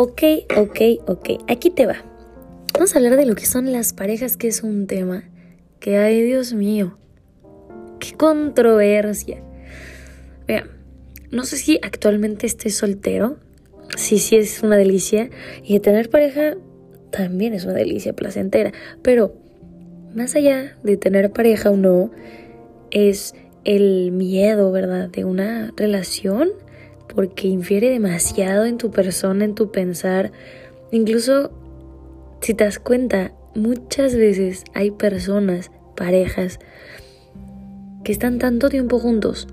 Ok, ok, ok, aquí te va. Vamos a hablar de lo que son las parejas, que es un tema que, ay Dios mío, qué controversia. Vean, no sé si actualmente esté soltero, sí, sí es una delicia, y tener pareja también es una delicia placentera, pero más allá de tener pareja o no, es el miedo, ¿verdad?, de una relación, porque infiere demasiado en tu persona, en tu pensar. Incluso, si te das cuenta, muchas veces hay personas, parejas, que están tanto tiempo juntos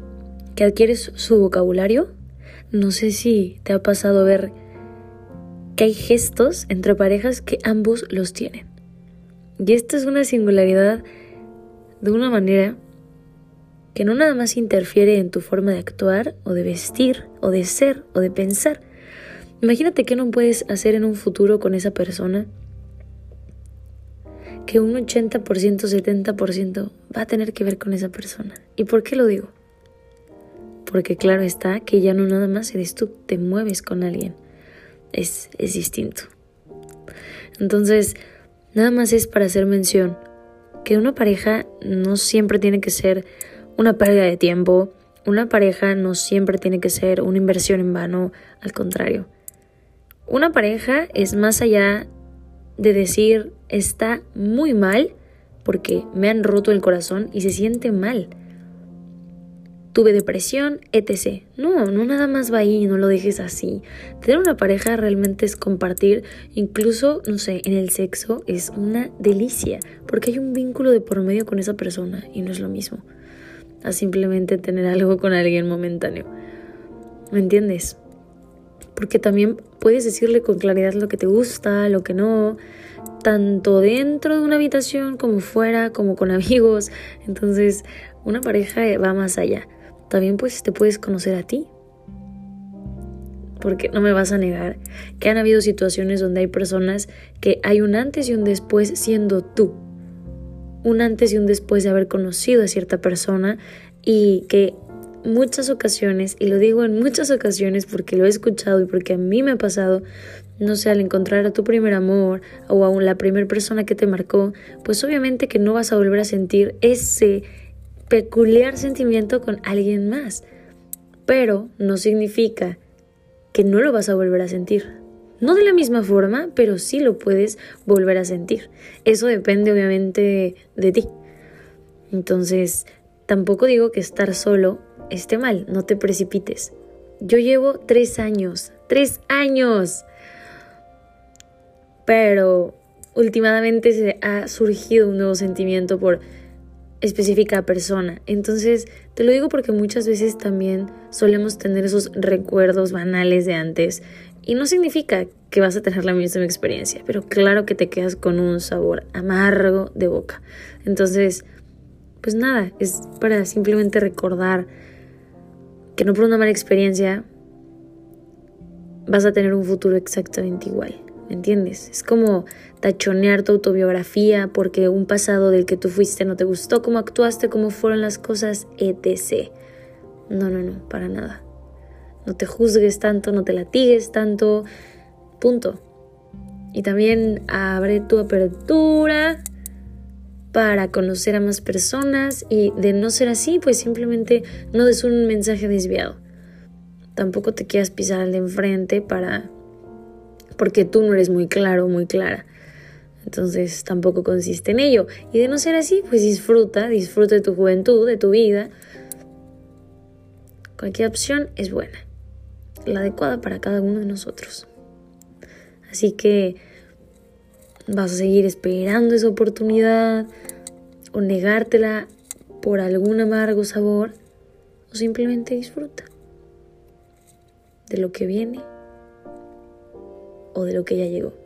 que adquieres su vocabulario. No sé si te ha pasado ver que hay gestos entre parejas que ambos los tienen. Y esto es una singularidad de una manera que no nada más interfiere en tu forma de actuar o de vestir o de ser o de pensar. Imagínate qué no puedes hacer en un futuro con esa persona que un 80%, 70% va a tener que ver con esa persona. ¿Y por qué lo digo? Porque claro está que ya no nada más eres tú, te mueves con alguien. Es, es distinto. Entonces, nada más es para hacer mención que una pareja no siempre tiene que ser una pérdida de tiempo. Una pareja no siempre tiene que ser una inversión en vano, al contrario. Una pareja es más allá de decir está muy mal porque me han roto el corazón y se siente mal. Tuve depresión, etc. No, no nada más va ahí, no lo dejes así. Tener una pareja realmente es compartir, incluso, no sé, en el sexo es una delicia, porque hay un vínculo de por medio con esa persona y no es lo mismo a simplemente tener algo con alguien momentáneo. ¿Me entiendes? Porque también puedes decirle con claridad lo que te gusta, lo que no, tanto dentro de una habitación como fuera, como con amigos. Entonces, una pareja va más allá. También pues te puedes conocer a ti. Porque no me vas a negar que han habido situaciones donde hay personas que hay un antes y un después siendo tú un antes y un después de haber conocido a cierta persona y que muchas ocasiones, y lo digo en muchas ocasiones porque lo he escuchado y porque a mí me ha pasado, no sé, al encontrar a tu primer amor o a la primera persona que te marcó, pues obviamente que no vas a volver a sentir ese peculiar sentimiento con alguien más. Pero no significa que no lo vas a volver a sentir. No de la misma forma, pero sí lo puedes volver a sentir. Eso depende obviamente de, ti. Entonces, tampoco digo que estar solo esté mal, no te precipites. Yo llevo tres años, tres años. Pero últimamente se ha surgido un nuevo sentimiento por específica persona. Entonces, te lo digo porque muchas veces también solemos tener esos recuerdos banales de antes y no significa que vas a tener la misma experiencia, pero claro que te quedas con un sabor amargo de boca. Entonces, pues nada, es para simplemente recordar que no por una mala experiencia vas a tener un futuro exactamente igual. ¿Me entiendes? Es como tachonear tu autobiografía porque un pasado del que tú fuiste no te gustó, cómo actuaste, cómo fueron las cosas, etc. No, no, no, para nada. No te juzgues tanto, no te latigues tanto. Punto. Y también abre tu apertura para conocer a más personas y de no ser así, pues simplemente no des un mensaje desviado. Tampoco te quieras pisar al de enfrente para porque tú no eres muy claro, muy clara. Entonces tampoco consiste en ello. Y de no ser así, pues disfruta, disfruta de tu juventud, de tu vida. Cualquier opción es buena la adecuada para cada uno de nosotros. Así que vas a seguir esperando esa oportunidad o negártela por algún amargo sabor o simplemente disfruta de lo que viene o de lo que ya llegó.